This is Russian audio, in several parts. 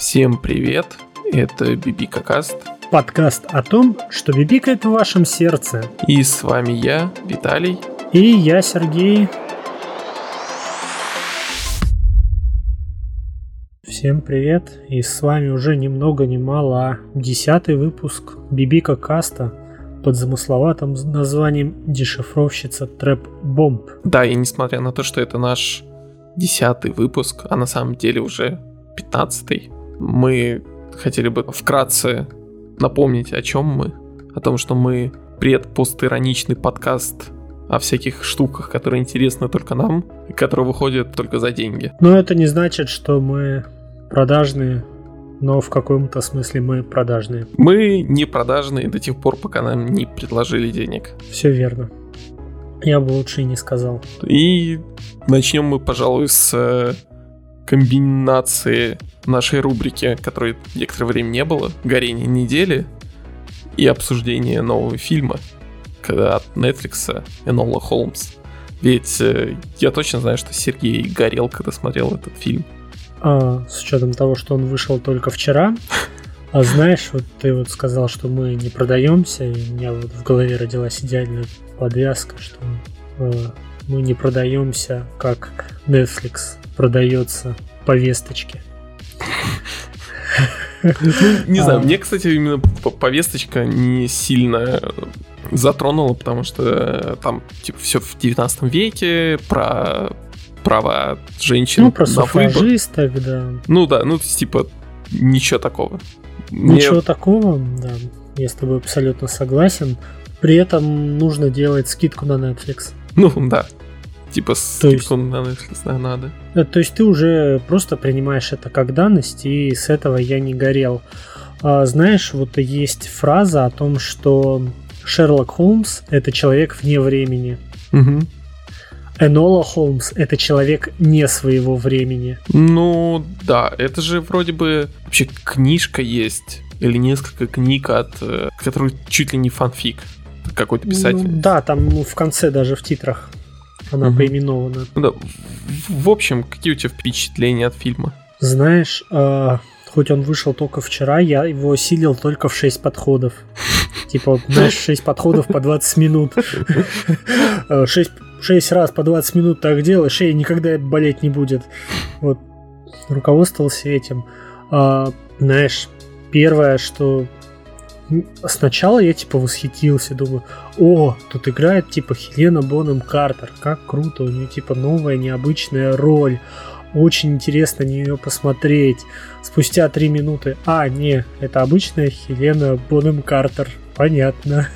Всем привет, это Бибика Каст. Подкаст о том, что бибикает в вашем сердце. И с вами я, Виталий. И я, Сергей. Всем привет, и с вами уже ни много ни мало, а десятый выпуск Бибика Каста под замысловатым названием «Дешифровщица Трэп Бомб». Да, и несмотря на то, что это наш десятый выпуск, а на самом деле уже пятнадцатый, мы хотели бы вкратце напомнить, о чем мы. О том, что мы предпостироничный подкаст о всяких штуках, которые интересны только нам, и которые выходят только за деньги. Но это не значит, что мы продажные, но в каком-то смысле мы продажные. Мы не продажные до тех пор, пока нам не предложили денег. Все верно. Я бы лучше и не сказал. И начнем мы, пожалуй, с э, комбинации нашей рубрики, которой некоторое время не было, «Горение недели» и обсуждение нового фильма от Netflix «Энола Холмс». Ведь э, я точно знаю, что Сергей горел, когда смотрел этот фильм. А, с учетом того, что он вышел только вчера, а знаешь, вот ты вот сказал, что мы не продаемся, и у меня вот в голове родилась идеальная подвязка, что э, мы не продаемся, как Netflix продается повесточке. Не знаю, а. мне, кстати, именно повесточка не сильно затронула, потому что э, там типа все в 19 веке про права женщин. Ну, про суфражисток, да. Ну да, ну типа ничего такого. Ничего Мне... такого, да. Я с тобой абсолютно согласен. При этом нужно делать скидку на Netflix. Ну да. Типа скидку есть, на надо. Э, то есть ты уже просто принимаешь это как данность, и с этого я не горел. А, знаешь, вот есть фраза о том, что Шерлок Холмс это человек вне времени. Угу. Энола Холмс это человек не своего времени. Ну да, это же вроде бы вообще книжка есть или несколько книг от, э, который чуть ли не фанфик какой-то писатель. Ну, да, там ну, в конце даже в титрах она угу. поименована. Ну, да. В общем, какие у тебя впечатления от фильма? Знаешь, э, хоть он вышел только вчера, я его осилил только в 6 подходов. Типа, знаешь, 6 подходов по 20 минут. 6, э, 6 раз по 20 минут так делаешь, шея никогда болеть не будет. Вот, руководствовался этим. А, знаешь, первое, что сначала я типа восхитился, думаю, о, тут играет типа Хелена Бонем Картер, как круто, у нее типа новая необычная роль, очень интересно на нее посмотреть. Спустя три минуты, а, не, это обычная Хелена Бонем Картер, понятно.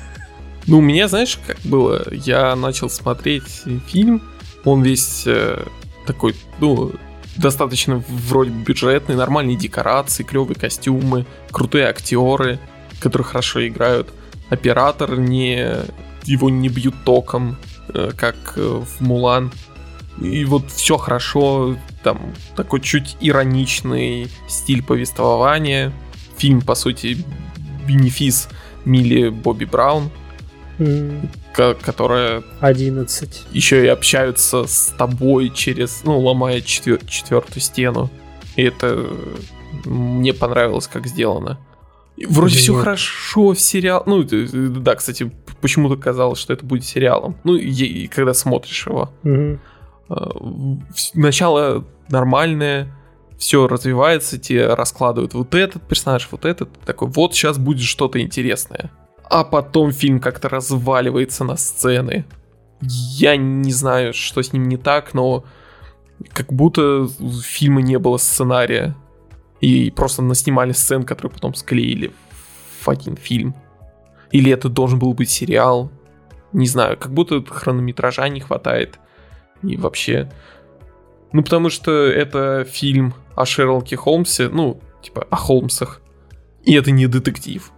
Ну, у меня, знаешь, как было, я начал смотреть фильм, он весь э, такой, ну, достаточно вроде бюджетный, нормальные декорации, клевые костюмы, крутые актеры – которые хорошо играют. Оператор не его не бьют током, э, как э, в Мулан. И вот все хорошо, там такой чуть ироничный стиль повествования. Фильм, по сути, бенефис Милли Бобби Браун, mm. которая 11. еще и общаются с тобой через, ну, ломая четвер- четвертую стену. И это мне понравилось, как сделано. Вроде все хорошо в сериал. Ну, да, кстати, почему-то казалось, что это будет сериалом. Ну, и, когда смотришь его. Угу. Начало нормальное, все развивается, тебе раскладывают вот этот персонаж, вот этот. Такой, вот сейчас будет что-то интересное. А потом фильм как-то разваливается на сцены. Я не знаю, что с ним не так, но как будто фильма не было сценария и просто наснимали сцен, которые потом склеили в один фильм. Или это должен был быть сериал. Не знаю, как будто хронометража не хватает. И вообще... Ну, потому что это фильм о Шерлоке Холмсе, ну, типа, о Холмсах. И это не детектив.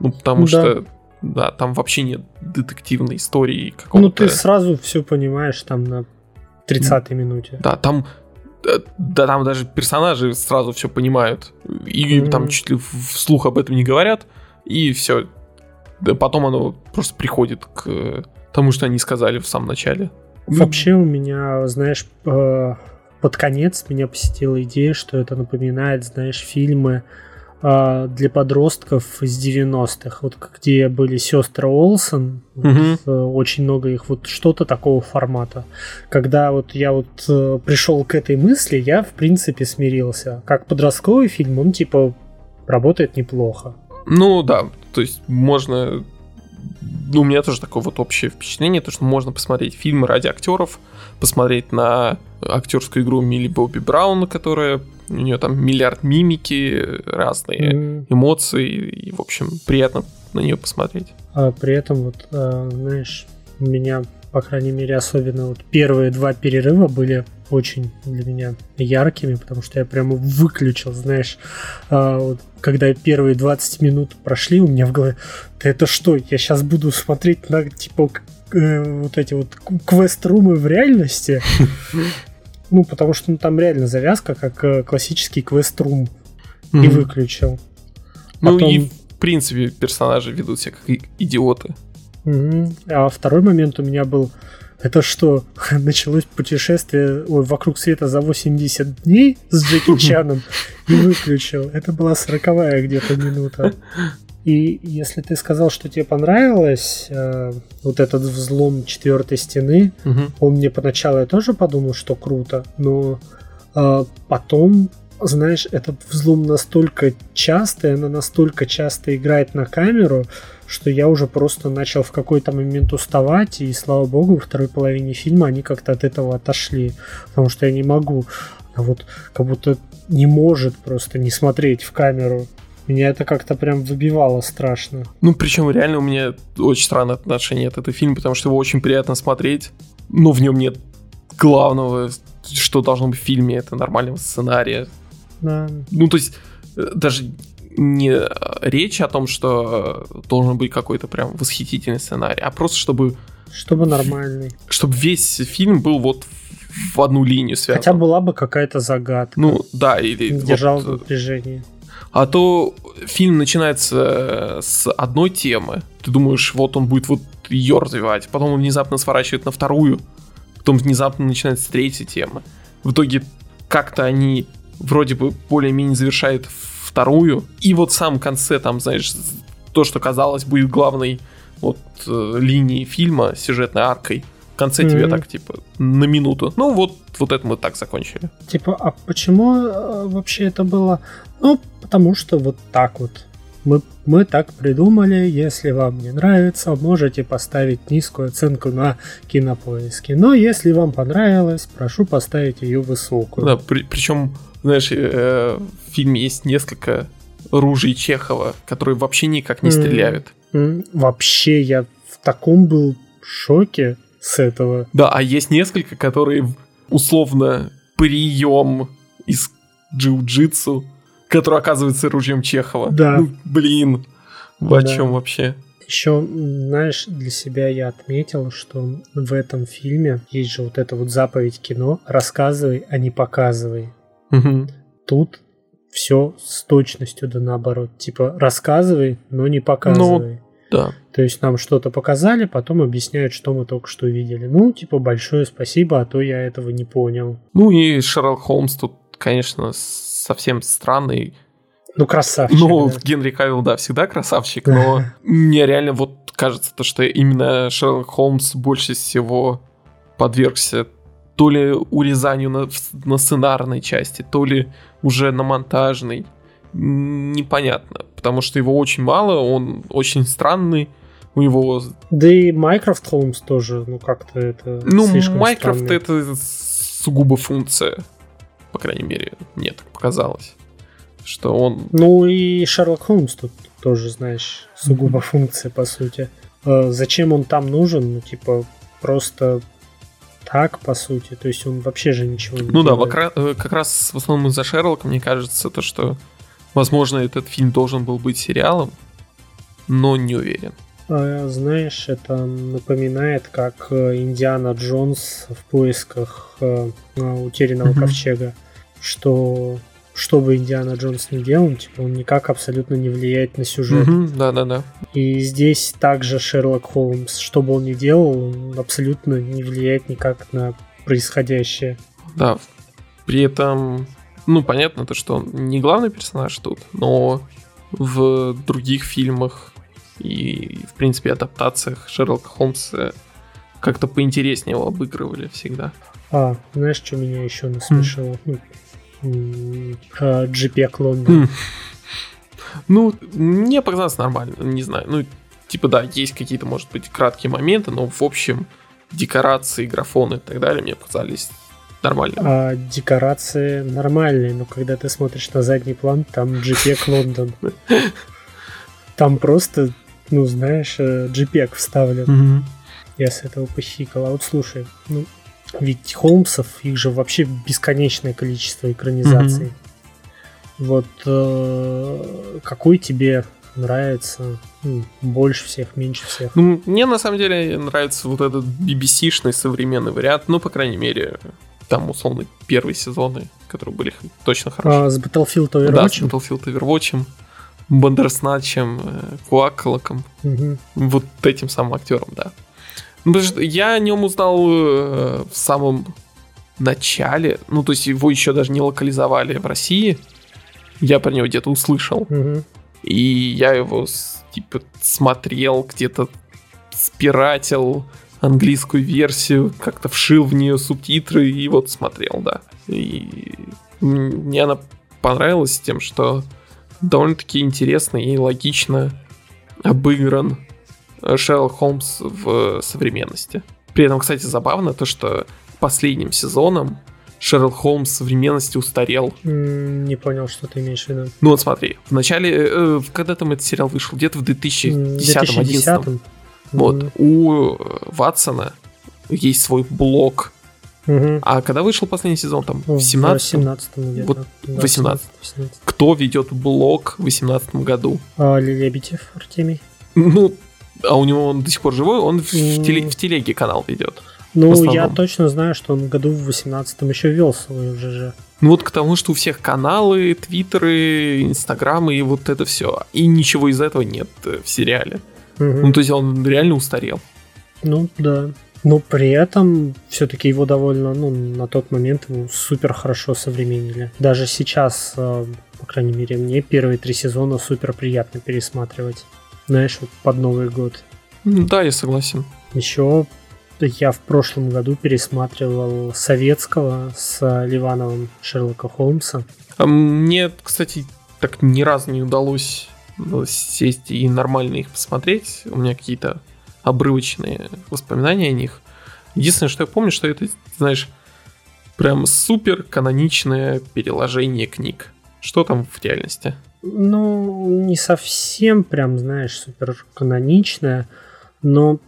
Ну, потому да. что, да, там вообще нет детективной истории какого-то. Ну, ты сразу все понимаешь там на 30-й минуте. Да, там да там даже персонажи сразу все понимают. И mm-hmm. там чуть ли вслух об этом не говорят. И все. Да потом оно просто приходит к тому, что они сказали в самом начале. Вообще у меня, знаешь, э, под конец меня посетила идея, что это напоминает, знаешь, фильмы э, для подростков из 90-х, вот где были сестры Олсен, Мгм. вот, э, очень много их, вот что-то такого формата. Когда вот я вот э, пришел к этой мысли, я в принципе смирился. Как подростковый фильм, он типа работает неплохо. Ну да, то есть можно... Ну, у меня тоже такое вот общее впечатление, то, что можно посмотреть фильмы ради актеров, посмотреть на актерскую игру Милли Бобби Браун, которая... У нее там миллиард мимики, разные эмоции, и, в общем, приятно на нее посмотреть. А при этом вот, э, знаешь, у меня, по крайней мере, особенно вот первые два перерыва были очень для меня яркими, потому что я прямо выключил, знаешь, а, вот, когда первые 20 минут прошли, у меня в голове, да это что, я сейчас буду смотреть на, типа, э, вот эти вот квест-румы в реальности? Ну, потому что ну, там реально завязка, как э, классический квест-рум, и Мгм. выключил. Ну Потом- и, в принципе, персонажи ведут себя как и- идиоты. Мгм. А второй момент у меня был, это что, началось путешествие ой, вокруг света за 80 дней с Джеки Чаном и выключил. Это была сороковая где-то минута. И если ты сказал, что тебе понравилось э, вот этот взлом четвертой стены, Мгм. он мне поначалу я тоже подумал, что круто, но э, потом, знаешь, этот взлом настолько частый, она настолько часто играет на камеру, что я уже просто начал в какой-то момент уставать, и слава богу, во второй половине фильма они как-то от этого отошли, потому что я не могу, а вот как будто не может просто не смотреть в камеру. Меня это как-то прям выбивало страшно. Ну, причем реально у меня очень странное отношение от этого фильма, потому что его очень приятно смотреть, но в нем нет главного, что должно быть в фильме, это нормального сценария. Да. Ну, то есть, э, даже не э, речь о том, что э, должен быть какой-то прям восхитительный сценарий, а просто чтобы, Чтобы нормальный. чтобы весь фильм был вот в- одну линию связан. Хотя была бы какая-то загадка. Ну, да, или... держал вот, в напряжении. А то фильм начинается э, с одной темы. Ты думаешь, вот он будет вот ее развивать. Потом он внезапно сворачивает на вторую. Потом внезапно начинается с третьей темы. В итоге как-то они вроде бы более-менее завершают вторую. И вот в самом конце там, знаешь, то, что казалось будет главной вот э, линией фильма, сюжетной аркой. В конце тебе Мгм. так, типа, на минуту. Ну вот, вот это мы так закончили. Типа, а почему э, вообще это было? Ну, потому что вот так вот. Мы, мы так придумали. Если вам не нравится, можете поставить низкую оценку на кинопоиске. Но если вам понравилось, прошу поставить ее высокую. Да, причем, знаешь, э, в фильме есть несколько ружей Чехова, которые вообще никак не стреляют. Вообще, я в таком был шоке с этого. Да, а есть несколько, которые условно прием из джиу-джитсу, который оказывается ружьем Чехова. Да. Ну, блин, вы о Да. чем вообще? Еще, знаешь, для себя я отметил, что в этом фильме есть же вот эта вот заповедь кино «рассказывай, а не показывай». Мгм. Тут все с точностью да наоборот. Типа рассказывай, но не показывай. Да. То есть нам что-то показали, потом объясняют, что мы только что видели. Ну, типа, большое спасибо, а то я этого не понял. Ну и Шерлок Холмс тут, конечно, совсем странный. Ну, красавчик. Ну, да. Генри Кавилл, да, всегда красавчик, но мне реально вот кажется то, что именно Шерлок Холмс больше всего подвергся то ли урезанию на, на сценарной части, то ли уже на монтажной. Непонятно, потому что его очень мало, он очень странный, у него... Да и Майкрофт Холмс тоже, ну, как-то это Ну, странно. это сугубо функция, по крайней мере, мне так показалось, что он Ну, и Шерлок Холмс тут тоже, знаешь, сугубо функция, по сути. Э, Зачем он там нужен? Ну, типа, просто так, по сути. То есть он вообще же ничего не Ну да, делает. вокра- э, как раз в основном из-за Шерлока, мне кажется, то, что, возможно, этот фильм должен был быть сериалом, но не уверен. А, Знаешь, это напоминает, как э, Индиана Джонс в поисках э, утерянного ковчега, что что бы Индиана Джонс ни делал, типа он никак абсолютно не влияет на сюжет. Мгм, Да-да-да. И здесь также Шерлок Холмс, что бы он ни делал, он абсолютно не влияет никак на происходящее. Да. При этом, ну, понятно то, что он не главный персонаж тут, но в других фильмах и, в принципе, адаптациях Шерлока Холмса как-то поинтереснее его обыгрывали всегда. А, знаешь, что меня еще насмешило? Mm. JPEG Лондон. Mm. Ну, мне показалось нормально, не знаю. Ну, типа, да, есть какие-то, может быть, краткие моменты, но в общем декорации, графоны и так далее мне показались нормальными. А декорации нормальные, но когда ты смотришь на задний план, там JPEG Лондон. Там просто, ну, знаешь, JPEG э, вставлен. Я с этого похикал. А вот слушай, ну, ведь Холмсов, их же вообще бесконечное количество экранизаций. Вот э, какой тебе нравится ну, больше всех, меньше всех? Ну, мне на самом деле нравится вот этот BBC-шный современный вариант, ну, по крайней мере, там, условно, первые сезоны, которые были точно хорошие. А, с Battlefield Overwatch? Да, с Battlefield Overwatch, Бандерсначем, Куаколоком, угу. вот этим самым актером, да. Ну, потому что я о нем узнал э, в самом начале, ну, то есть его еще даже не локализовали в России, я про него где-то услышал. Угу. И я его типа смотрел где-то спиратил английскую версию, как-то вшил в нее субтитры и вот смотрел, да. И мне она понравилась тем, что довольно-таки интересно и логично обыгран Шерлок Холмс в современности. При этом, кстати, забавно то, что последним сезоном Шерлок Холмс в современности устарел. Не понял, что ты имеешь в виду. Ну вот смотри, в начале, э, когда там этот сериал вышел, где-то в 2010-2011. Вот, mm-hmm. у э, Ватсона есть свой блог. Mm-hmm. А когда вышел последний сезон, там, в 17 17 Вот, да, 18. 18. Кто ведет блог в 18 году? А, Лебедев Артемий. Ну, а у него он до сих пор живой, он в, mm. в, теле, в телеге канал ведет. Ну, я точно знаю, что он году в 18-м еще вел свой ЖЖ. Ну вот к тому, что у всех каналы, твиттеры, инстаграмы и вот это все. И ничего из этого нет э, в сериале. Угу. Ну, то есть он реально устарел. Ну, да. Но при этом все-таки его довольно, ну, на тот момент его супер хорошо современнили. Даже сейчас, э, по крайней мере, мне первые три сезона супер приятно пересматривать. Знаешь, вот под Новый год. Да, я согласен. Еще я в прошлом году пересматривал советского с Ливановым Шерлока Холмса. А мне, кстати, так ни разу не удалось ну, сесть и нормально их посмотреть. У меня какие-то обрывочные воспоминания о них. Единственное, что я помню, что это, знаешь, прям супер каноничное переложение книг. Что там в реальности? Ну, не совсем прям, знаешь, супер каноничное, но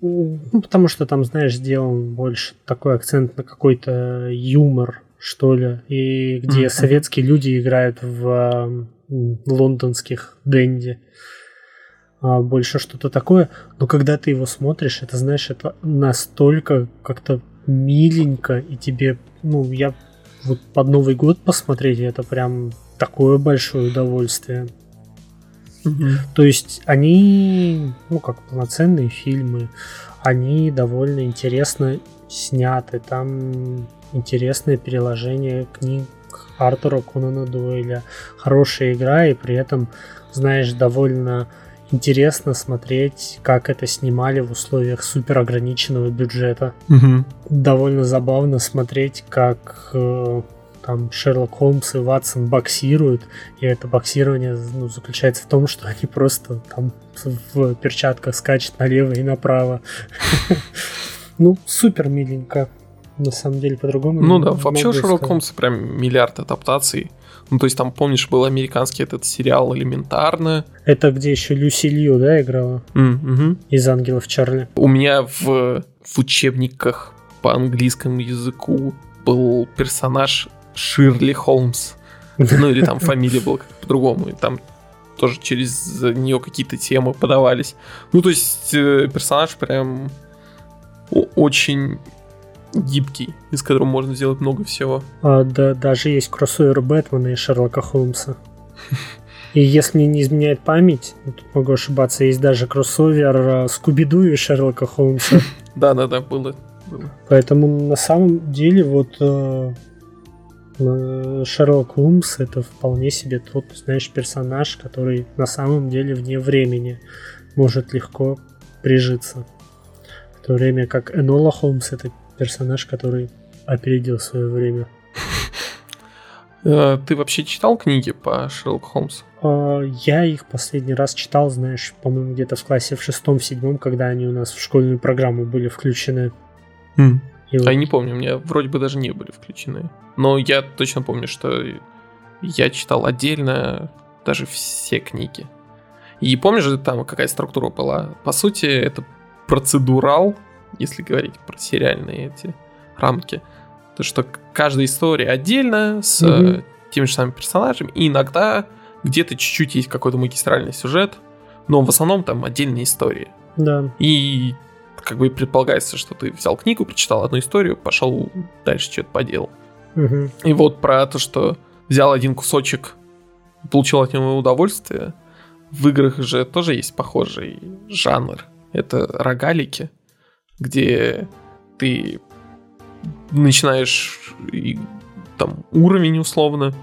ну, потому что там, знаешь, сделан больше такой акцент на какой-то юмор, что ли, и где mm-hmm. советские люди играют в лондонских денди. А, больше что-то такое. Но когда ты его смотришь, это, знаешь, это настолько как-то миленько, и тебе, ну, я вот под Новый год посмотреть, это прям такое большое удовольствие. Угу. То есть они, ну, как полноценные фильмы, они довольно интересно сняты. Там интересное переложение книг Артура Конана Дойля, хорошая игра, и при этом, знаешь, довольно интересно смотреть, как это снимали в условиях супер ограниченного бюджета. Угу. Довольно забавно смотреть, как э, там Шерлок Холмс и Ватсон боксируют, и это боксирование ну, заключается в том, что они просто там в перчатках скачут налево и направо. Ну, супер миленько. На самом деле, по-другому. Ну да, вообще у Шерлока Холмса прям миллиард адаптаций. Ну, то есть там, помнишь, был американский этот сериал «Элементарно». Это где еще Люси Лью, да, играла? Mm-hmm. Из «Ангелов Чарли». У меня в, в учебниках по английскому языку был персонаж Ширли Холмс. Ну или там фамилия была по-другому. И там тоже через нее какие-то темы подавались. Ну, то есть э, персонаж прям очень гибкий, из которого можно сделать много всего. А, да, даже есть кроссовер Бэтмена и Шерлока Холмса. И если мне не изменяет память, тут могу ошибаться, есть даже кроссовер э, Скуби-Ду и Шерлока Холмса. Да-да-да, было. Поэтому на самом деле вот э, Шерлок Холмс это вполне себе тот, знаешь, персонаж, который на самом деле вне времени может легко прижиться. В то время как Энола Холмс это персонаж, который опередил свое время. Э, ты вообще читал книги по Шерлоку Холмсу? А, я их последний раз читал, знаешь, по-моему, где-то в классе в шестом, седьмом, когда они у нас в школьную программу были включены. Mm. И вот... А я не помню, у меня вроде бы даже не были включены. Но я точно помню, что я читал отдельно даже все книги. И помнишь, там какая структура была? По сути, это процедурал, если говорить про сериальные эти рамки. То, что каждая история отдельно, с mm-hmm. теми же самыми персонажами, и иногда где-то чуть-чуть есть какой-то магистральный сюжет, но в основном там отдельные истории. Да. И как бы предполагается, что ты взял книгу, прочитал одну историю, пошел дальше что-то поделал. Угу. И вот про то, что взял один кусочек, получил от него удовольствие, в играх же тоже есть похожий жанр. Это рогалики, где ты начинаешь там уровень условно,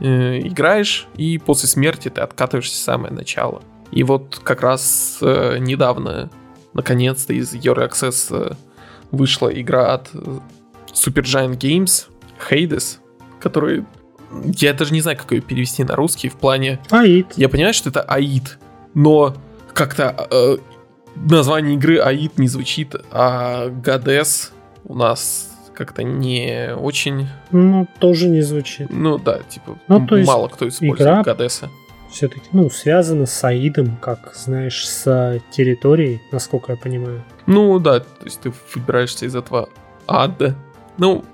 э, играешь, и после смерти ты откатываешься в самое начало. И вот как раз э, недавно, наконец-то, из Euro Access э, вышла игра от э, Supergiant Games, Hades, который... Я даже не знаю, как ее перевести на русский в плане... Аид. Я понимаю, что это Аид, но как-то э, название игры Аид не звучит, а Гадес у нас как-то не очень... Ну, тоже не звучит. Ну да, типа, ну, то мало кто использует игра Гадеса. Все-таки, ну, связана с Аидом, как, знаешь, с территорией, насколько я понимаю. Ну да, то есть ты выбираешься из этого ада. Ну,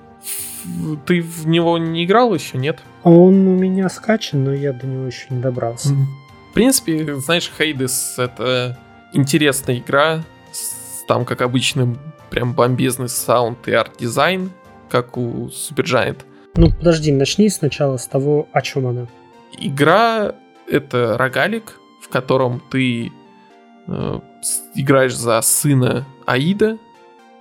ты в него не играл еще, нет? Он у меня скачан, но я до него еще не добрался. В принципе, знаешь, Hades это интересная игра, там, как обычно, прям бомбезный саунд и арт-дизайн, как у Supergiant. Ну, подожди, начни сначала с того, о чем она. Игра — это рогалик, в котором ты э, играешь за сына Аида,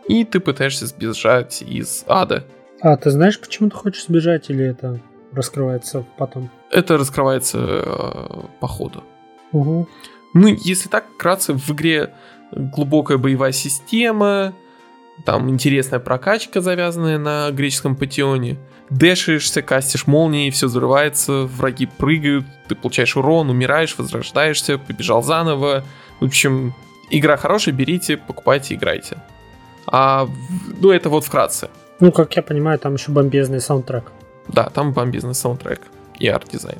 и ты пытаешься сбежать из ада. А, ты знаешь, почему ты хочешь сбежать, или это раскрывается потом? Это раскрывается э, по ходу. Угу. Ну, если так, вкратце, в игре глубокая боевая система, там интересная прокачка, завязанная на греческом патионе. Дэшишься, кастишь молнии, все взрывается, враги прыгают, ты получаешь урон, умираешь, возрождаешься, побежал заново. В общем, игра хорошая, берите, покупайте, играйте. А, ну, это вот вкратце. Ну, как я понимаю, там еще бомбезный саундтрек. Да, там бомбезный саундтрек и арт-дизайн.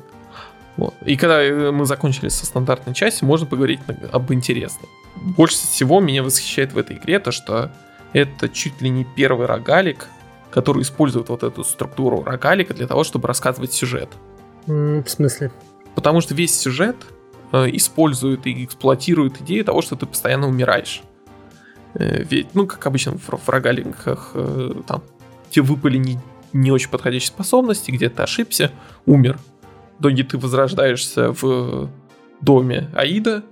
Вот. И когда э, мы закончили со стандартной частью, можно поговорить об интересном. Больше всего меня восхищает в этой игре то, что это чуть ли не первый рогалик, который использует вот эту структуру рогалика для того, чтобы рассказывать сюжет. Mm, в смысле? Потому что весь сюжет э, использует и эксплуатирует идею того, что ты постоянно умираешь. Э, ведь, ну, как обычно в, в рогаликах, э, там, тебе выпали не, не очень подходящие способности, где ты ошибся, умер. В итоге ты возрождаешься в доме Аида,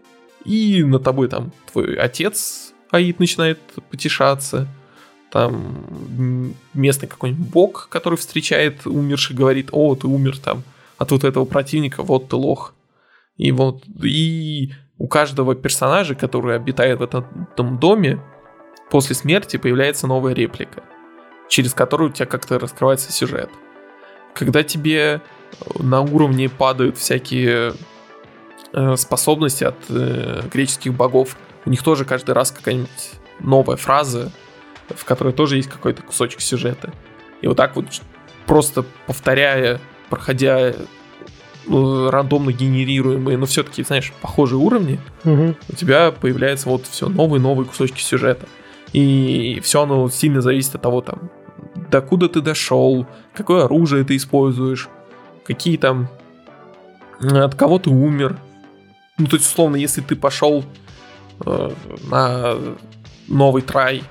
и на тобой там твой отец Аид начинает потешаться. Там местный какой-нибудь бог, который встречает умерших, говорит, о, ты умер там от вот этого противника, вот ты лох. И вот, и у каждого персонажа, который обитает в этом, доме, после смерти появляется новая реплика, через которую у тебя как-то раскрывается сюжет. Когда тебе на уровне падают всякие э, способности от э, греческих богов, у них тоже каждый раз какая-нибудь новая фраза, в которой тоже есть какой-то кусочек сюжета. И вот так вот просто повторяя, проходя ну, рандомно генерируемые, но все-таки, знаешь, похожие уровни, угу. у тебя появляется вот все новые новые кусочки сюжета. И все оно сильно зависит от того, там, докуда ты дошел, какое оружие ты используешь, какие там, от кого ты умер. Ну, то есть, условно, если ты пошел Э, на новый трай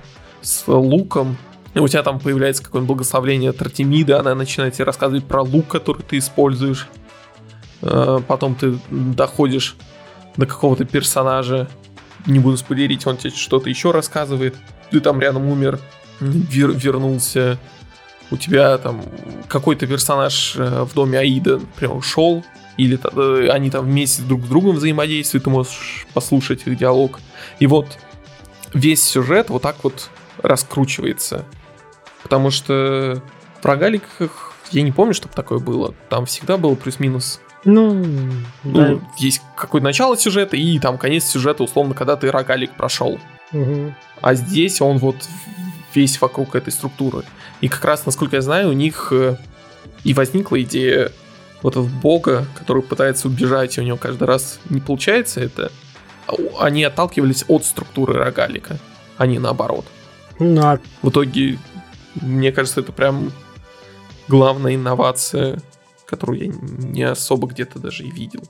с луком, и у тебя там появляется какое-нибудь благословление от Артемиды, она начинает тебе рассказывать про лук, который ты используешь. Э, потом ты доходишь до какого-то персонажа, не буду спойлерить, он тебе что-то еще рассказывает. Ты там рядом умер, вер- вернулся. у тебя там какой-то персонаж э, в доме Аида, например, ушел, или э, они там вместе друг с другом взаимодействуют, ты можешь послушать их диалог. И вот весь сюжет вот так вот раскручивается. Потому что в рогаликах я не помню, чтобы такое было. Там всегда было плюс-минус. Ну, ну да. есть какое-то начало сюжета и там конец сюжета, условно, когда ты рогалик прошел. Угу. А здесь он вот весь вокруг этой структуры. И как раз, насколько я знаю, у них э, и возникла идея вот этого бога, который пытается убежать, и у него каждый раз не получается это. А они отталкивались от структуры рогалика, а не наоборот. Ну, а... В итоге, мне кажется, это прям главная инновация, которую я не особо где-то даже и видел.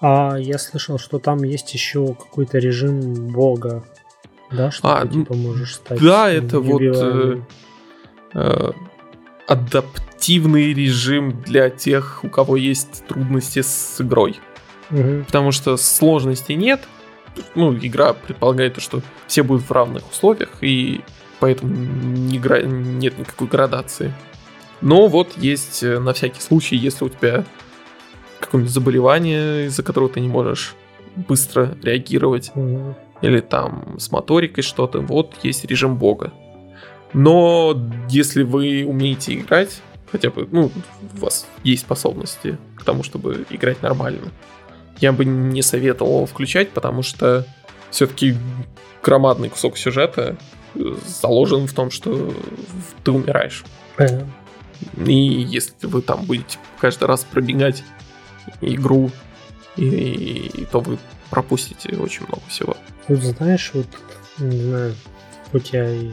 А я слышал, что там есть еще какой-то режим бога, да, что а, ты типа можешь стать. Да, это вот э, э, адаптивный режим для тех, у кого есть трудности с игрой. Угу. Потому что сложностей нет. Ну, игра предполагает, что все будут в равных условиях, и поэтому не гра... нет никакой градации. Но вот есть э, на всякий случай, если у тебя какое-нибудь заболевание, из-за которого ты не можешь быстро реагировать, угу. или там с моторикой что-то, вот есть режим бога. Но если вы умеете играть, хотя бы, ну, у вас есть способности к тому, чтобы играть нормально, я бы не советовал его включать, потому что все-таки громадный кусок сюжета заложен в том, что ты умираешь. Понятно. И если вы там будете каждый раз пробегать игру, и, и, то вы пропустите очень много всего. Тут знаешь, вот, не знаю, хоть я и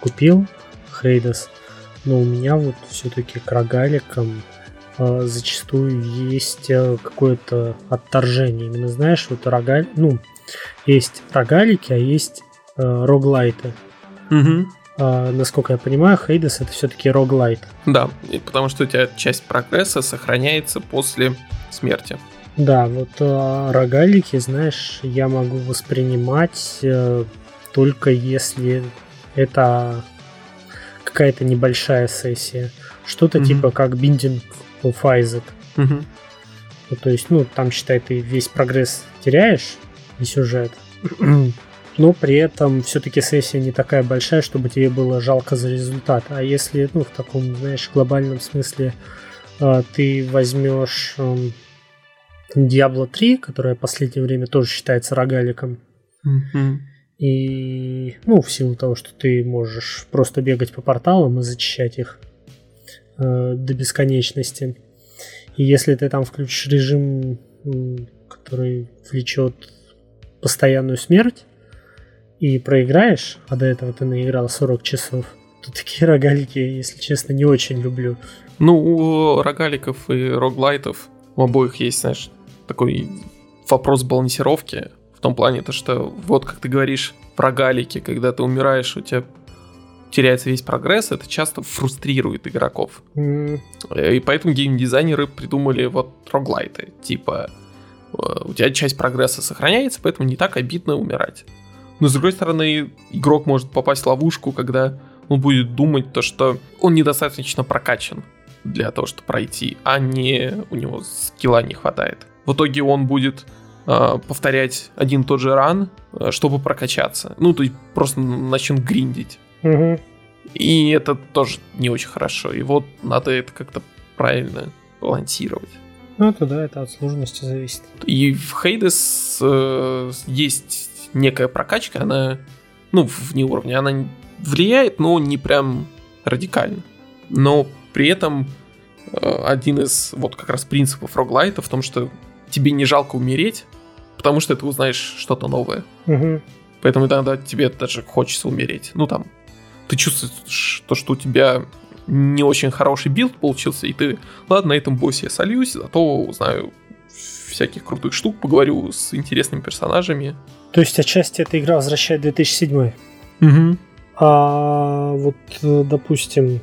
купил Хейдес, но у меня вот все-таки к рогаликам э, зачастую есть э, какое-то отторжение. Именно знаешь, вот рогаль, ну, есть рогалики, а есть э, роглайты. Угу. А, насколько я понимаю, Хейдес это все-таки роглайт. Да, потому что у тебя часть прогресса сохраняется после смерти. Да, вот а, рогалики, знаешь, я могу воспринимать а, только если это какая-то небольшая сессия. Что-то mm-hmm. типа как Binding of Isaac. Mm-hmm. Ну, то есть, ну, там, считай, ты весь прогресс теряешь и сюжет но при этом все-таки сессия не такая большая, чтобы тебе было жалко за результат. А если, ну, в таком, знаешь, глобальном смысле э, ты возьмешь э, Diablo 3, которая в последнее время тоже считается рогаликом, mm-hmm. и, ну, в силу того, что ты можешь просто бегать по порталам и зачищать их э, до бесконечности. И если ты там включишь режим, который влечет постоянную смерть, и проиграешь, а до этого ты наиграл 40 часов, то такие рогалики, если честно, не очень люблю. Ну, у рогаликов и роглайтов у обоих есть, знаешь, такой вопрос балансировки. В том плане, то, что вот как ты говоришь, в рогалике, когда ты умираешь, у тебя теряется весь прогресс, это часто фрустрирует игроков. Mm. И поэтому геймдизайнеры придумали вот роглайты. Типа, э, у тебя часть прогресса сохраняется, поэтому не так обидно умирать. Но с другой стороны, игрок может попасть в ловушку, когда он будет думать то, что он недостаточно прокачан для того, чтобы пройти, а не у него скилла не хватает. В итоге он будет э, повторять один и тот же ран, э, чтобы прокачаться. Ну, то есть просто начнет гриндить. Угу. И это тоже не очень хорошо. И вот надо это как-то правильно балансировать. Ну, это да, это от сложности зависит. И в Хейдес э, есть некая прокачка, она, ну, вне уровня, она влияет, но не прям радикально. Но при этом э, один из вот как раз принципов roguelite а в том, что тебе не жалко умереть, потому что ты узнаешь что-то новое. Угу. Поэтому иногда тебе даже хочется умереть. Ну там, ты чувствуешь, то, что у тебя не очень хороший build получился, и ты, ладно, на этом боссе я сольюсь, зато узнаю всяких крутых штук, поговорю с интересными персонажами. То есть отчасти эта игра возвращает 2007. Угу. А вот, э, допустим,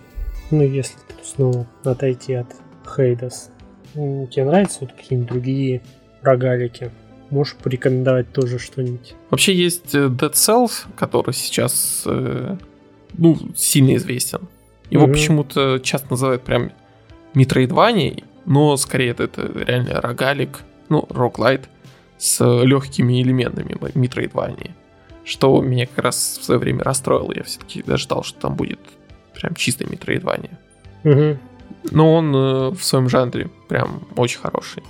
ну если снова отойти от Хейдас, тебе нравятся вот какие-нибудь другие рогалики? Можешь порекомендовать тоже что-нибудь? Вообще есть э, Dead Cells, который сейчас э, ну, сильно известен. Его Мгм. почему-то часто называют прям Митроидвани, но скорее это, это реально рогалик, ну, роглайт с легкими элементами Митроидвани. Что меня как раз в свое время расстроило. Я все-таки даже ждал, что там будет прям чистый Митроидвани. Мгм. Но он э, в своем жанре прям очень хороший.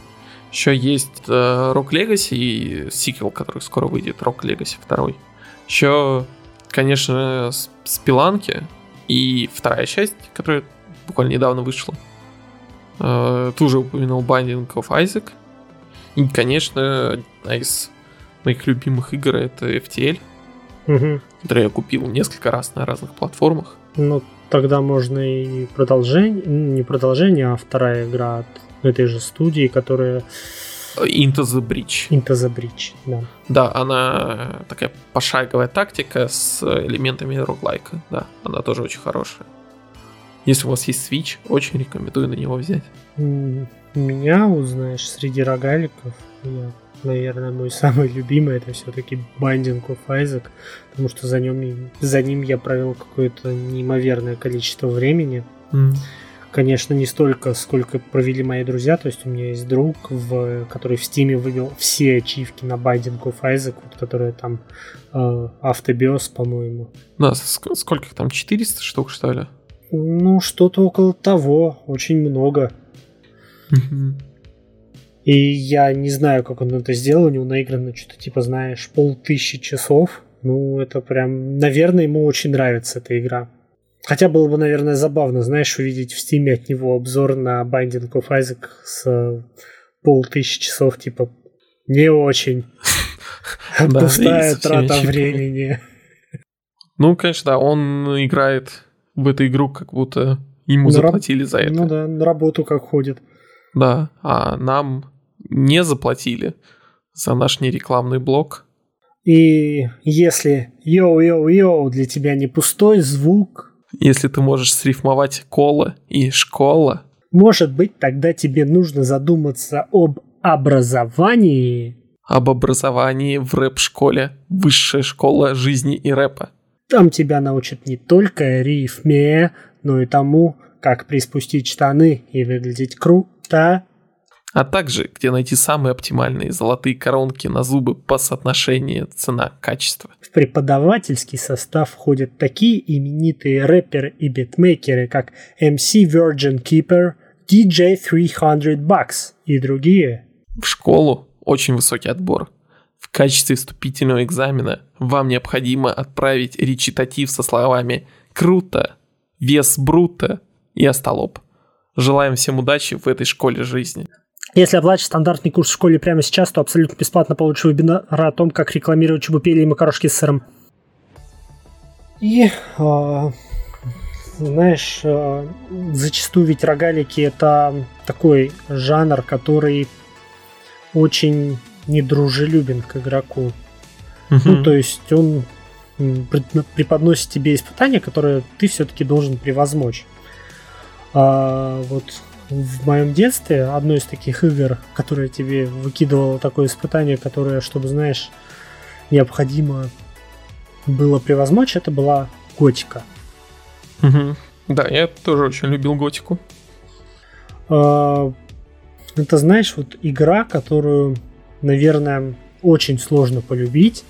Еще есть э, Rock Legacy и сиквел, который скоро выйдет, Rock Legacy 2. Еще, конечно, Спиланки и вторая часть, которая буквально недавно вышла. Э, Ты уже упомянул Binding of Isaac. И, конечно, одна из моих любимых игр это FTL, Мгм. который я купил несколько раз на разных платформах. Ну, тогда можно и продолжение, не продолжение, а вторая игра от этой же студии, которая Into the Bridge. Into the Bridge, да. Да, она такая пошаговая тактика с элементами роглайка. Да, она тоже очень хорошая. Если у вас есть Switch, очень рекомендую на него взять. М, Меня, вот, знаешь, среди рогаликов, я, наверное, мой самый любимый это все-таки Binding of Isaac, потому что за, нем, за ним я провел какое-то неимоверное количество времени. Конечно, не столько, сколько провели мои друзья. То есть у меня есть друг, в, который в Стиме вывел все ачивки на Binding of Isaac, вот, которые там э, автобиос, по-моему. Да, ск- сколько их там, 400 штук, что ли? Ну, что-то около того, очень много. И я не знаю, как он это сделал, у него наиграно что-то типа, знаешь, полтысячи часов. Ну, это прям, наверное, ему очень нравится эта игра. Хотя было бы, наверное, забавно, знаешь, увидеть в стиме от него обзор на Binding of Isaac с э, полтысячи часов, типа, не очень. Пустая трата времени. Ну, конечно, да, он играет в эту игру, как будто ему заплатили за это. Ну да, на работу как ходит. Да, а нам не заплатили за наш нерекламный блок. И если йоу-йоу-йоу для тебя не пустой звук, Если ты можешь срифмовать кола и школа, может быть, тогда тебе нужно задуматься об образовании. об образовании в рэп-школе, высшая школа жизни и рэпа. Там тебя научат не только рифме, но и тому, как приспустить штаны и выглядеть круто. А также, где найти самые оптимальные золотые коронки на зубы по соотношению цена-качество. В преподавательский состав входят такие именитые рэперы и битмейкеры, как MC Virgin Keeper, DJ 300 Bucks и другие. В школу очень высокий отбор. В качестве вступительного экзамена вам необходимо отправить речитатив со словами «Круто», «Вес бруто» и «Остолоп». Желаем всем удачи в этой школе жизни. Если оплатишь стандартный курс в школе прямо сейчас, то абсолютно бесплатно получишь вебинар о том, как рекламировать чебупели и макарошки с сыром. И, а, знаешь, а, зачастую ведь рогалики это такой жанр, который очень недружелюбен к игроку. Ну, то есть он преподносит тебе испытания, которые ты все-таки должен превозмочь. А, вот в моем детстве одно из таких игр, которое тебе выкидывало такое испытание, которое, чтобы знаешь, необходимо было превозмочь, это была Готика. Мгм. Да, я тоже очень любил готику. А, Это, знаешь, вот игра, которую, наверное, очень сложно полюбить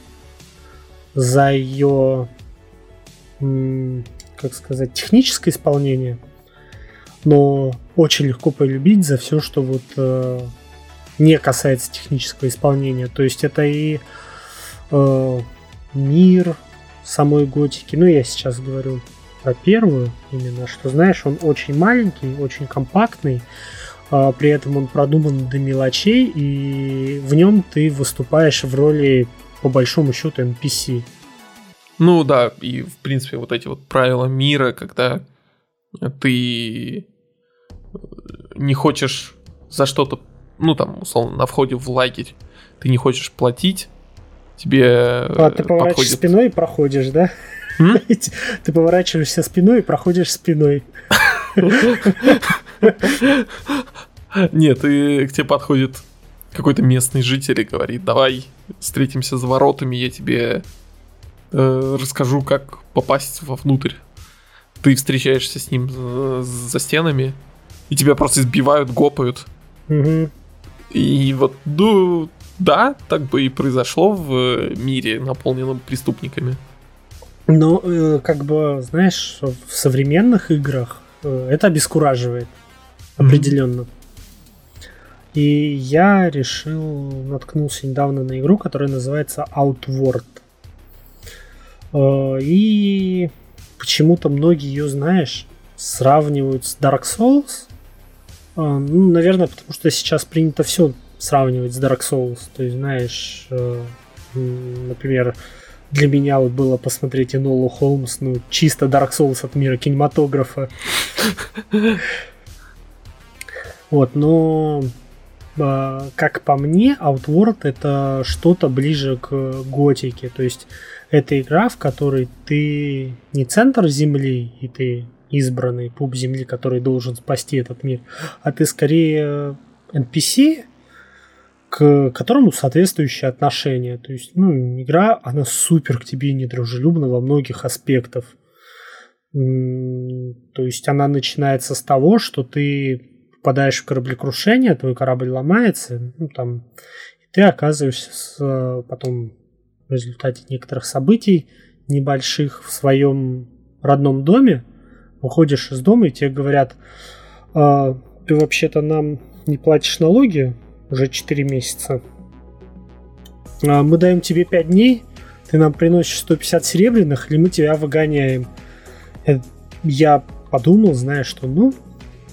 за ее, как сказать, техническое исполнение, но очень легко полюбить за все, что вот э, не касается технического исполнения. То есть это и э, мир самой готики. Ну, я сейчас говорю про первую именно, что, знаешь, он очень маленький, очень компактный, а, при этом он продуман до мелочей, и в нем ты выступаешь в роли, по большому счету, NPC. Ну да, и в принципе вот эти вот правила мира, когда ты не хочешь за что-то, ну там, условно, на входе в лагерь, ты не хочешь платить, тебе А ты э, поворачиваешь подходит... спиной и проходишь, да? М? Ты поворачиваешься спиной и проходишь спиной. Нет, и к тебе подходит какой-то местный житель и говорит, давай встретимся за воротами, я тебе э, расскажу, как попасть вовнутрь. ты встречаешься с ним за, за стенами, и тебя просто избивают, гопают. Угу. И вот, ну, да, так бы и произошло в мире, наполненном преступниками. Э, как бы, знаешь, в современных играх э, это обескураживает. Определенно. Mm-hmm. И я решил, наткнулся недавно на игру, которая называется Outward. Э, и почему-то многие ее, знаешь, сравнивают с Dark Souls. Ну, наверное, потому что сейчас принято все сравнивать с Dark Souls. То есть, знаешь, например, для меня вот было посмотреть Энолу Холмс, ну, чисто Dark Souls от мира кинематографа. Вот, но а, как по мне, Outward это что-то ближе к готике. То есть это игра, в которой ты не центр земли, и ты избранный пуп земли, который должен спасти этот мир, а ты скорее NPC, к которому соответствующее отношение. То есть, ну, игра, она супер к тебе недружелюбна во многих аспектах. То есть она начинается с того, что ты попадаешь в кораблекрушение, твой корабль ломается, ну, там, и ты оказываешься с, потом в результате некоторых событий небольших в своем родном доме, выходишь из дома, и тебе говорят, а, ты вообще-то нам не платишь налоги, уже 4 месяца. А, мы даем тебе 5 дней, ты нам приносишь 150 серебряных, или мы тебя выгоняем. Я подумал, знаешь, что ну,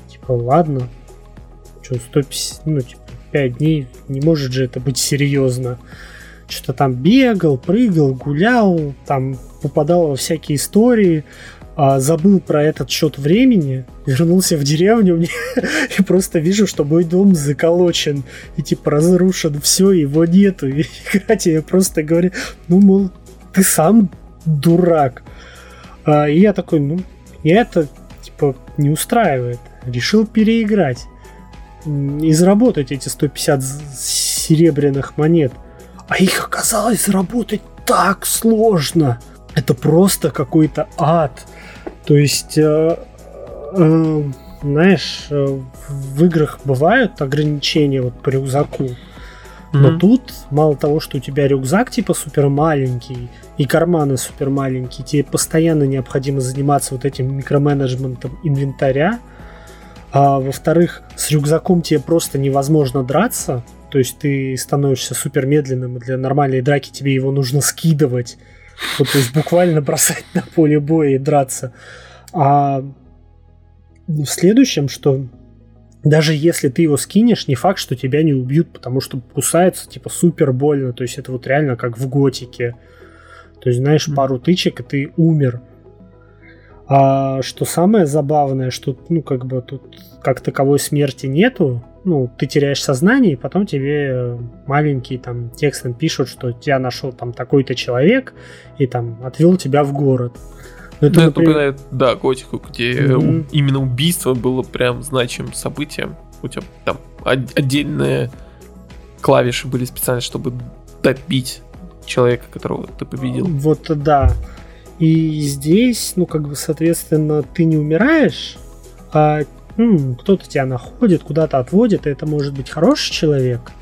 типа, ладно, что 150, ну, типа, 5 дней, не может же это быть серьезно. Что-то там бегал, прыгал, гулял, там попадал во всякие истории, а, забыл про этот счет времени, вернулся в деревню мне, и просто вижу, что мой дом заколочен и типа разрушен, все, его нету. И играть я просто говорю, ну, мол, ты сам дурак. А, и я такой, ну, и это типа не устраивает. Решил переиграть и заработать эти 150 серебряных монет. А их оказалось заработать так сложно. Это просто какой-то ад. То есть, э, э, знаешь, э, в играх бывают ограничения вот по рюкзаку. Но mm-hmm. тут мало того, что у тебя рюкзак типа супер маленький и карманы супер маленькие, тебе постоянно необходимо заниматься вот этим микроменеджментом инвентаря. А во-вторых, с рюкзаком тебе просто невозможно драться. То есть ты становишься супер медленным, и для нормальной драки тебе его нужно скидывать. Вот, то есть буквально бросать на поле боя и драться. А в следующем, что даже если ты его скинешь, не факт, что тебя не убьют, потому что кусается типа супер больно. То есть это вот реально как в готике. То есть, знаешь, пару тычек, и ты умер. А что самое забавное, что, ну, как бы тут как таковой смерти нету, ну, ты теряешь сознание, и потом тебе маленький там текстом пишут, что тебя нашел там такой-то человек и там отвел тебя в город. Ну, это, ну, например... напоминает, да, готику, где mm-hmm. именно убийство было прям значимым событием. У тебя там отдельные клавиши были специально, чтобы добить человека, которого ты победил. Вот да. И здесь, ну, как бы, соответственно, ты не умираешь, а м, кто-то тебя находит, куда-то отводит, и это может быть хороший человек,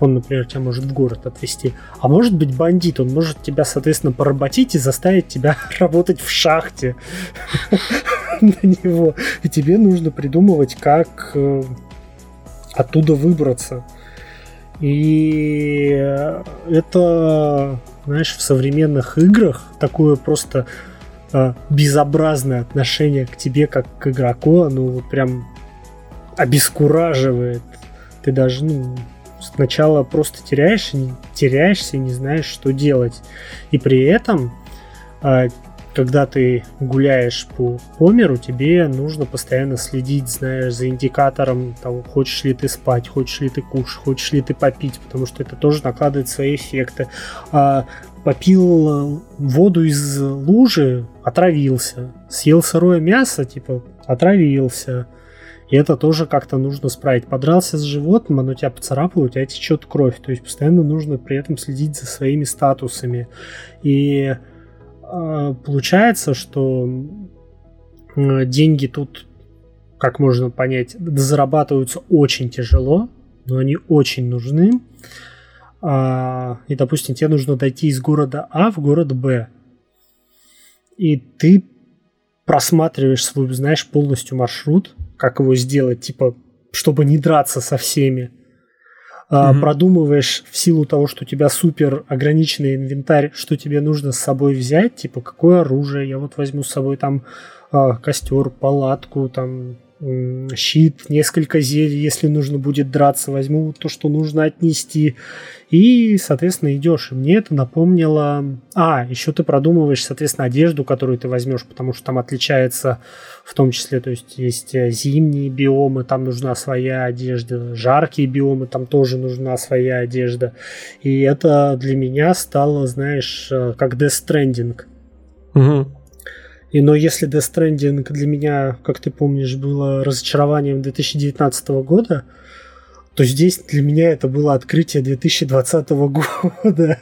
он, например, тебя может в город отвезти, а может быть бандит, он может тебя, соответственно, поработить и заставить тебя работать в шахте на него. И тебе нужно придумывать, как э, оттуда выбраться. И это, знаешь, в современных играх такое просто э, безобразное отношение к тебе как к игроку, оно вот прям обескураживает. Ты даже ну, сначала просто теряешь, теряешься и не знаешь, что делать. И при этом, а, когда ты гуляешь по, по миру, тебе нужно постоянно следить, знаешь, за индикатором того, хочешь ли ты спать, хочешь ли ты кушать, хочешь ли ты попить, потому что это тоже накладывает свои эффекты. А, попил воду из лужи, отравился. Съел сырое мясо, типа, отравился и это тоже как-то нужно справить. Подрался с животным, оно тебя поцарапало, у тебя течет кровь. То есть постоянно нужно при этом следить за своими статусами. И э, получается, что деньги тут, как можно понять, зарабатываются очень тяжело, но они очень нужны. А, и, допустим, тебе нужно дойти из города А в город Б. И ты просматриваешь свой, знаешь, полностью маршрут, как его сделать, типа, чтобы не драться со всеми. Mm-hmm. Продумываешь в силу того, что у тебя супер ограниченный инвентарь, что тебе нужно с собой взять, типа, какое оружие, я вот возьму с собой там а, костер, палатку, там щит, несколько зелий, если нужно будет драться, возьму то, что нужно отнести. И, соответственно, идешь. И мне это напомнило... А, еще ты продумываешь, соответственно, одежду, которую ты возьмешь, потому что там отличается в том числе, то есть есть э, зимние биомы, там нужна своя одежда, жаркие биомы, там тоже нужна своя одежда. И это для меня стало, знаешь, э, как Death Stranding. Угу. И но если Death Stranding для меня, как ты помнишь, было разочарованием 2019 года, то здесь для меня это было открытие 2020 года.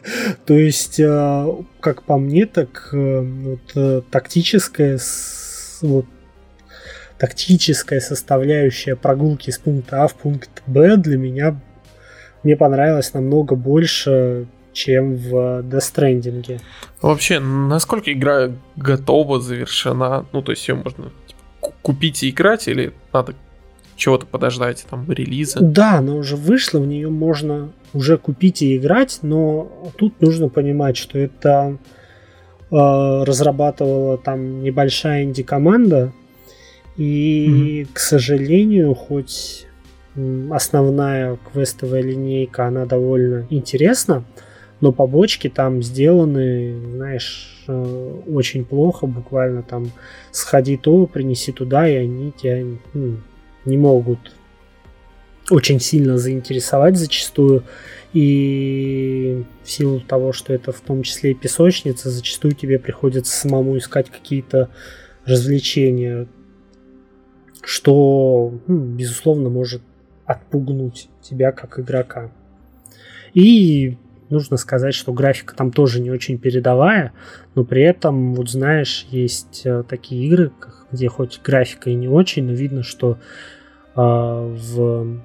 то есть, э, как по мне, так э, вот, э, тактическая, вот, тактическая составляющая прогулки с пункта А в пункт Б для меня мне понравилась намного больше, чем в Death Stranding. Вообще, насколько игра готова, завершена? Ну, то есть ее можно типа, купить и играть, или надо чего-то подождать, там, релиза? Да, она уже вышла, в нее можно уже купить и играть, но тут нужно понимать, что это э, разрабатывала там небольшая инди-команда, и, mm-hmm. к сожалению, хоть основная квестовая линейка, она довольно интересна, но побочки там сделаны, знаешь, э, очень плохо, буквально там сходи то, принеси туда, и они тебя ну, не могут очень сильно заинтересовать зачастую. И в силу того, что это в том числе и песочница, зачастую тебе приходится самому искать какие-то развлечения, что, ну, безусловно, может отпугнуть тебя как игрока. И нужно сказать, что графика там тоже не очень передовая, но при этом, вот знаешь, есть э, такие игры, где хоть графика и не очень, но видно, что э, в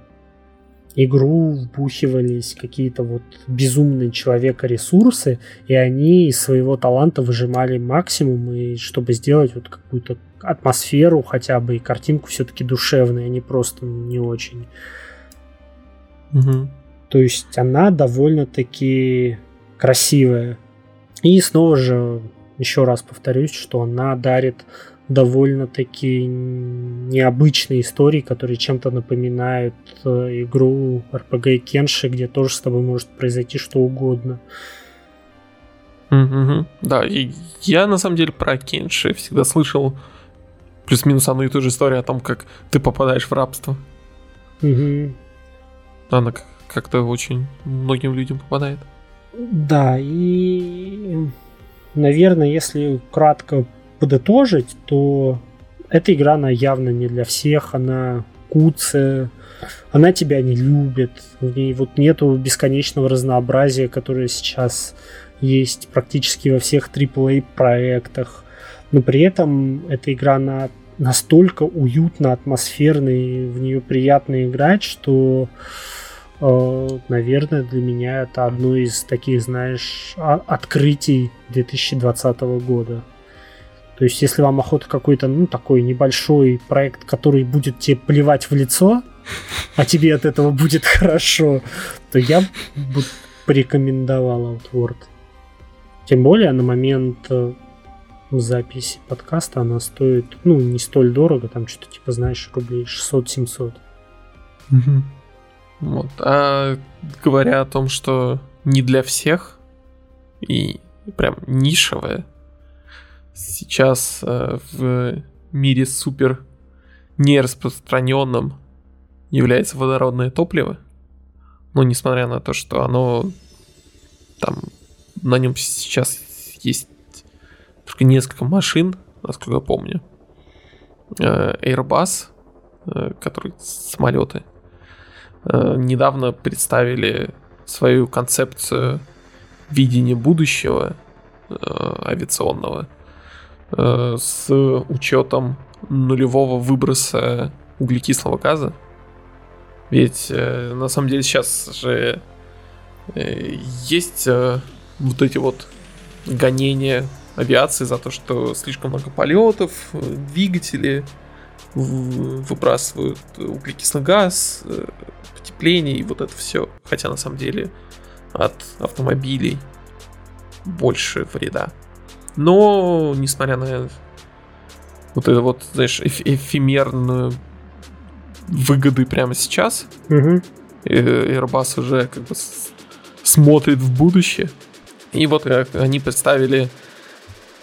игру вбухивались какие-то вот безумные человека ресурсы, и они из своего таланта выжимали максимум, и чтобы сделать вот какую-то атмосферу хотя бы и картинку все-таки душевной, а не просто не очень. Угу. То есть она довольно-таки красивая. И снова же, еще раз повторюсь, что она дарит довольно-таки необычные истории, которые чем-то напоминают э, игру RPG Кенши, где тоже с тобой может произойти что угодно. Mm-hmm. Да, и я на самом деле про Кенши всегда слышал плюс-минус одну и ту же историю о том, как ты попадаешь в рабство. Mm-hmm. Она как-то очень многим людям попадает. Да, и, наверное, если кратко подытожить, то эта игра, она явно не для всех, она куция, она тебя не любит, в ней вот нету бесконечного разнообразия, которое сейчас есть практически во всех AAA проектах, но при этом эта игра на настолько уютно, атмосферно и в нее приятно играть, что наверное, для меня это одно из таких, знаешь, открытий 2020 года. То есть, если вам охота какой-то, ну, такой небольшой проект, который будет тебе плевать в лицо, а тебе от этого будет хорошо, то я бы порекомендовал Outward. Тем более, на момент э, записи подкаста она стоит, ну, не столь дорого, там что-то типа, знаешь, рублей 600-700. Угу. Вот. А говоря о том, что не для всех и прям нишевая, сейчас э, в мире супер нераспространенным является водородное топливо. Но несмотря на то, что оно там на нем сейчас есть только несколько машин, насколько я помню. Э, Airbus, э, который самолеты, недавно представили свою концепцию видения будущего э, авиационного. э, с учетом нулевого выброса углекислого газа. Ведь э, на самом деле сейчас же э, есть э, вот эти вот гонения авиации за то, что слишком много полетов, двигатели выбрасывают углекислый газ, э, потепление и вот это все. Хотя на самом деле от автомобилей больше вреда. Но, несмотря на вот это вот, знаешь, эф- эфемерную выгоды прямо сейчас, угу. Airbus уже как бы смотрит в будущее. И вот они представили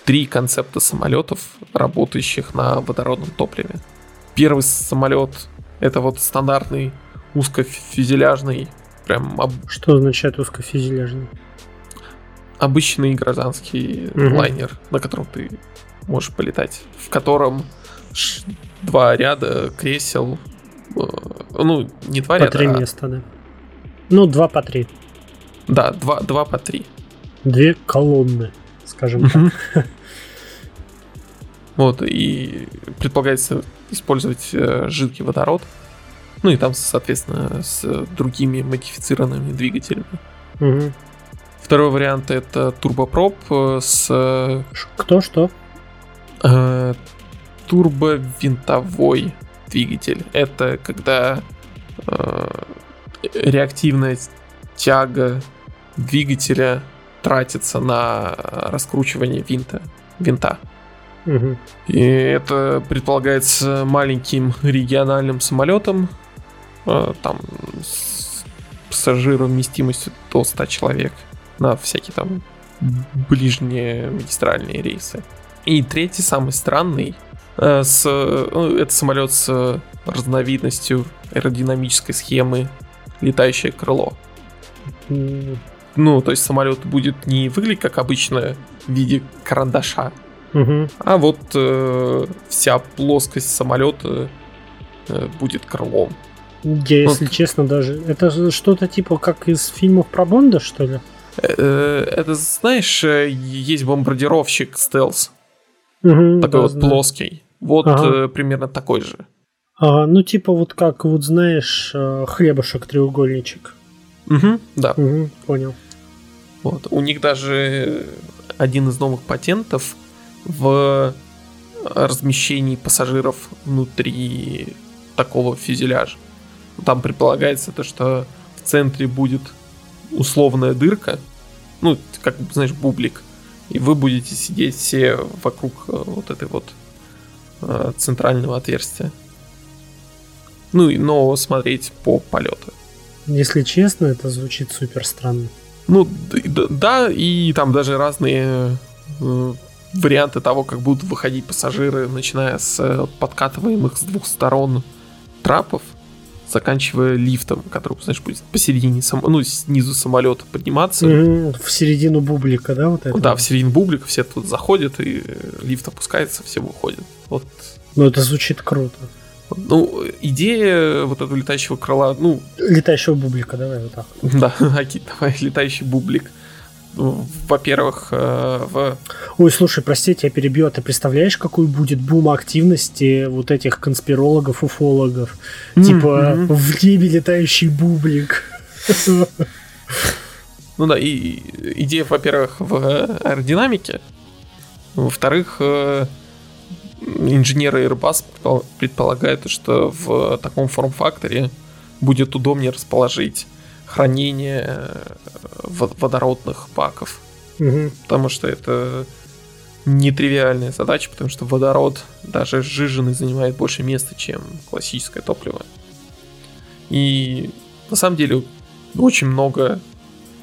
три концепта самолетов, работающих на водородном топливе. Первый самолет это вот стандартный узкофюзеляжный, прям... Об... Что означает узкофюзеляжный? Обычный гражданский угу. лайнер, на котором ты можешь полетать, в котором два ряда кресел, э, ну, не два по ряда. Три а... места, да. Ну, два по три. Да, два, два по три. Две колонны, скажем так. Вот, и предполагается использовать э, жидкий водород. Ну и там, соответственно, с другими модифицированными двигателями. Угу. Второй вариант это турбопроп э, с... Кто что? Э, турбовинтовой двигатель. Это когда э, реактивная тяга двигателя тратится на раскручивание винта. винта. Угу. И это предполагается маленьким региональным самолетом, э, там с пассажиром вместимостью до 100 человек на всякие там ближние магистральные рейсы. И третий, самый странный, э, с, ну, это самолет с разновидностью аэродинамической схемы летающее крыло. Ну, то есть самолет будет не выглядеть как обычно в виде карандаша, угу. а вот э, вся плоскость самолета э, будет крылом. Я, если вот. честно, даже... Это что-то типа как из фильмов про Бонда, что ли? Э, это, знаешь, э, есть бомбардировщик стелс. Угу, такой да, вот да. плоский. Вот ага. э, примерно такой же. А, ну, типа вот как, вот знаешь, э, хлебушек-треугольничек. Угу, да. Угу, понял. Вот. У них даже один из новых патентов в размещении пассажиров внутри такого фюзеляжа. Там предполагается то, что в центре будет условная дырка, ну, как, знаешь, бублик, и вы будете сидеть все вокруг э, вот этой вот э, центрального отверстия. Ну, и но смотреть по полету. Если честно, это звучит супер странно. Ну, да, и там даже разные э, варианты того, как будут выходить пассажиры, начиная с э, подкатываемых с двух сторон трапов, заканчивая лифтом, который, знаешь, будет посередине, сам, ну, снизу самолета подниматься. Mm-hmm, в середину бублика, да, вот это? Да, в середину бублика все тут заходят, и лифт опускается, все выходят. Вот. Ну, это звучит круто. Ну, идея вот этого летающего крыла, ну... Летающего бублика, давай вот так. Да, окей, давай, летающий бублик. Во-первых, э, в... Ой, слушай, простите, я перебью, а ты представляешь, какой будет бум активности вот этих конспирологов, уфологов? Mm-hmm. Типа, в небе летающий бублик. Ну да, и идея, во-первых, в аэродинамике. Во-вторых, э, инженеры Airbus предполагают, что в таком форм-факторе будет удобнее расположить хранение э, водородных баков. Угу. Потому что это нетривиальная задача, потому что водород даже сжиженный занимает больше места, чем классическое топливо. И на самом деле очень много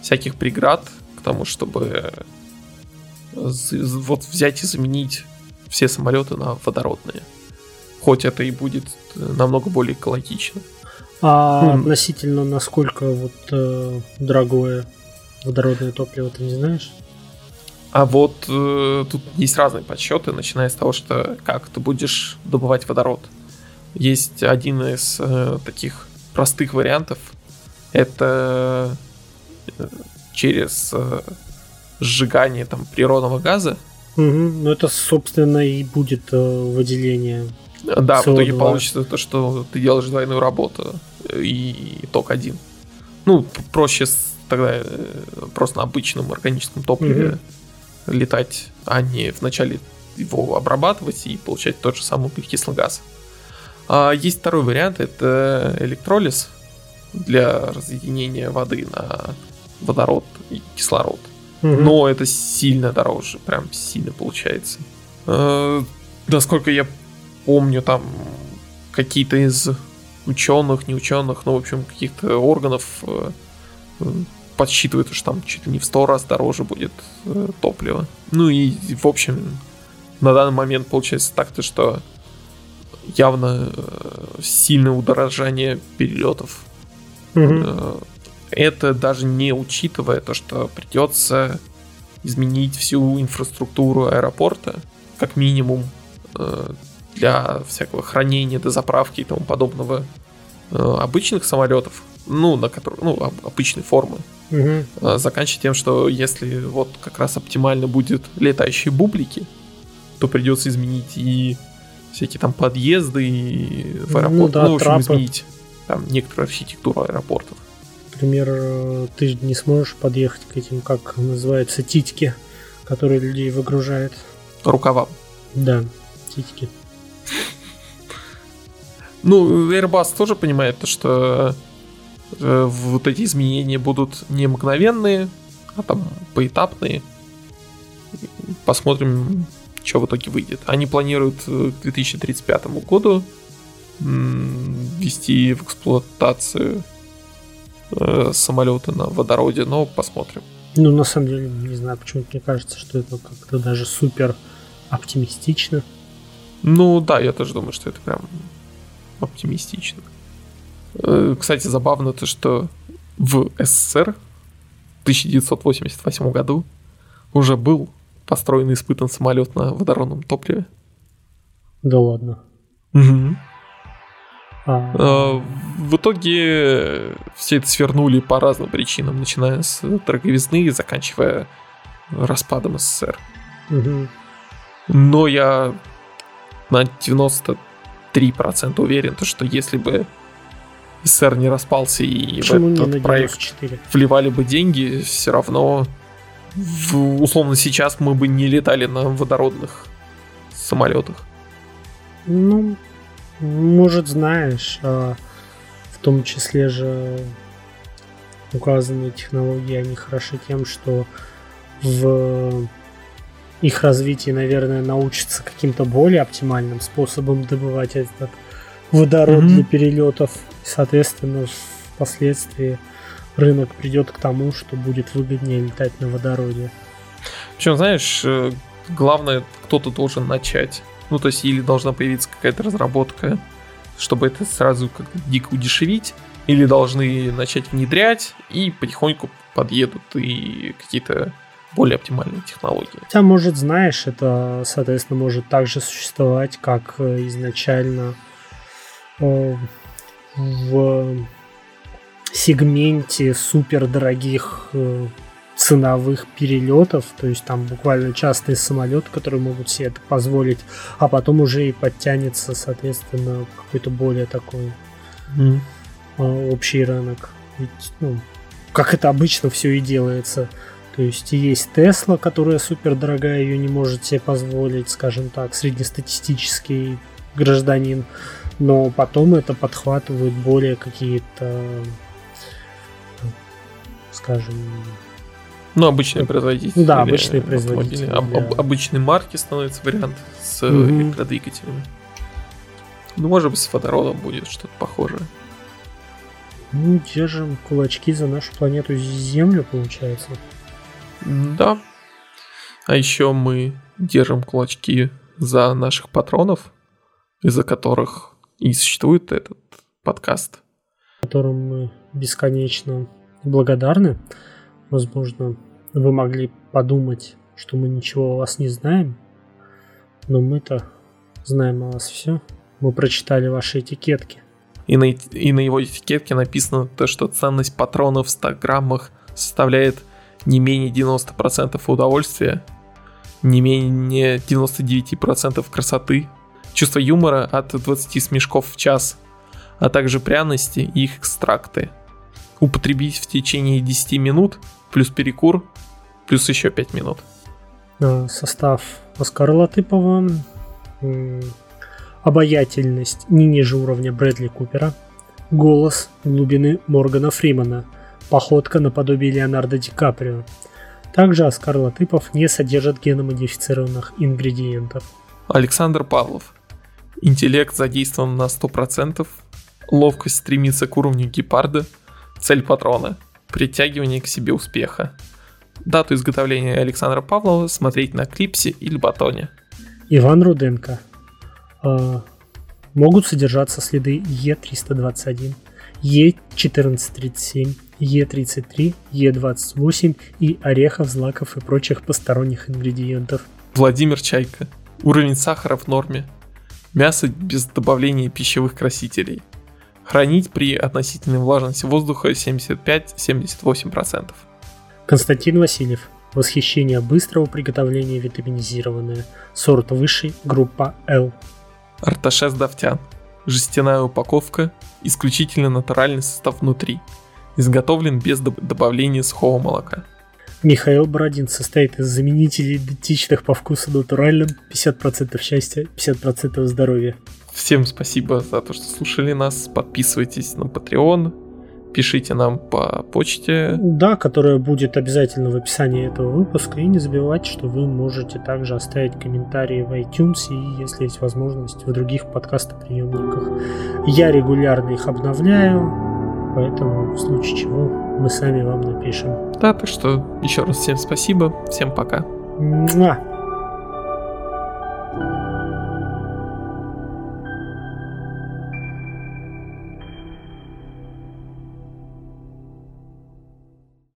всяких преград к тому, чтобы вот взять и заменить все самолеты на водородные. Хоть это и будет намного более экологично. А хм. относительно насколько вот э, дорогое водородное топливо, ты не знаешь? А вот э, тут есть разные подсчеты, начиная с того, что как ты будешь добывать водород. Есть один из э, таких простых вариантов. Это э, через э, сжигание там природного газа Угу. Ну это, собственно, и будет э, выделение. Да, CO2. в итоге получится то, что ты делаешь двойную работу и итог один. Ну, проще тогда э, просто на обычном органическом топливе угу. летать, а не вначале его обрабатывать и получать тот же самый углекислый газ. А есть второй вариант, это электролиз для разъединения воды на водород и кислород. Угу. Но это сильно дороже, прям сильно получается. Э, насколько я помню, там какие-то из ученых, не ученых, ну, в общем, каких-то органов э, подсчитывают, что там чуть ли не в сто раз дороже будет э, топливо. Ну и, в общем, на данный момент получается так-то, что явно э, сильное удорожание перелетов. Угу. Это даже не учитывая то, что придется изменить всю инфраструктуру аэропорта, как минимум, э, для всякого хранения, дозаправки и тому подобного обычных самолетов, ну, на которых, ну, обычной формы. Угу. Заканчивая тем, что если вот как раз оптимально будет летающие бублики, то придется изменить и всякие там подъезды и в аэропорт. Ну, да, ну в общем, трапы. изменить там некоторую архитектуру аэропортов. Например, э, ты не сможешь подъехать к этим, как называются, титьки, которые людей выгружают. Рукавам. Да, титьки. Ну, Airbus тоже понимает, что э, вот эти изменения будут не мгновенные, а там поэтапные. Посмотрим, что в итоге выйдет. Они планируют э, к 2035 году ввести в эксплуатацию э, самолеты на водороде, но посмотрим. Ну, на самом деле, не знаю, почему мне кажется, что это как-то даже супер оптимистично. Ну да, я тоже думаю, что это прям оптимистично. Э, кстати, забавно то, что в СССР в 1988 году уже был построен и испытан самолет на водородном топливе. Да ладно. Угу. А... В итоге все это свернули по разным причинам, начиная с дороговизны и заканчивая распадом СССР. Угу. Но я на 93% уверен, что если бы СССР не распался и Почему в этот проект вливали бы деньги, все равно в, условно сейчас мы бы не летали на водородных самолетах. Ну, может, знаешь, а в том числе же указанные технологии, они хороши тем, что в их развитии, наверное, научатся каким-то более оптимальным способом добывать этот водород mm-hmm. для перелетов. соответственно, впоследствии рынок придет к тому, что будет выгоднее летать на водороде. Причем, знаешь, э, главное, кто-то должен начать. Ну, то есть, или должна появиться какая-то разработка, чтобы это сразу как дико удешевить, или должны начать внедрять, и потихоньку подъедут и какие-то более оптимальные технологии. Хотя, может, знаешь, это, соответственно, может также существовать, как э, изначально э, в сегменте супер дорогих э, ценовых перелетов, то есть там буквально частные самолеты, которые могут себе это позволить, а потом уже и подтянется, соответственно, какой-то более такой mm. общий рынок. Ведь, ну, как это обычно все и делается. То есть есть Тесла, которая супер дорогая, ее не может себе позволить, скажем так, среднестатистический гражданин, но потом это подхватывают более какие-то скажем... Ну, обычные производители. Да, обычные производители. Об, об, обычной марки становится вариант с mm электродвигателями. Ну, может быть, с водородом будет что-то похожее. Ну, держим кулачки за нашу планету Землю, получается. Да. А еще мы держим кулачки за наших патронов, из-за которых и существует этот подкаст. Которым мы бесконечно благодарны. Возможно, вы могли подумать, что мы ничего о вас не знаем, но мы-то знаем о вас все. Мы прочитали ваши этикетки. И на, и на его этикетке написано то, что ценность патронов в 100 граммах составляет не менее 90% удовольствия. не менее 99% красоты, чувство юмора от 20 смешков в час, а также пряности и их экстракты. Употребить в течение 10 минут, плюс перекур, плюс еще 5 минут. Состав Оскара Латыпова, обаятельность не ниже уровня Брэдли Купера, голос глубины Моргана Фримана, походка наподобие Леонардо Ди Каприо. Также Оскар Латыпов не содержит геномодифицированных ингредиентов. Александр Павлов. Интеллект задействован на 100%, ловкость стремится к уровню гепарда, цель патрона – притягивание к себе успеха. Дату изготовления Александра Павлова смотреть на клипсе или батоне. Иван Руденко. Э, могут содержаться следы Е321, Е1437, Е33, Е28 и орехов, злаков и прочих посторонних ингредиентов. Владимир Чайка. Уровень сахара в норме. Мясо без добавления пищевых красителей. Хранить при относительной влажности воздуха 75-78%. Константин Васильев. Восхищение быстрого приготовления витаминизированное. Сорт высший, группа L. Арташес Давтян. Жестяная упаковка, исключительно натуральный состав внутри. Изготовлен без добавления сухого молока. Михаил Бородин состоит из заменителей идентичных по вкусу натуральным 50% счастья, 50% здоровья. Всем спасибо за то, что слушали нас. Подписывайтесь на Patreon, пишите нам по почте. Да, которая будет обязательно в описании этого выпуска. И не забывайте, что вы можете также оставить комментарии в iTunes и, если есть возможность, в других подкастоприемниках. Я регулярно их обновляю, поэтому в случае чего мы сами вам напишем. Да, так что еще раз всем спасибо, всем пока. Муа.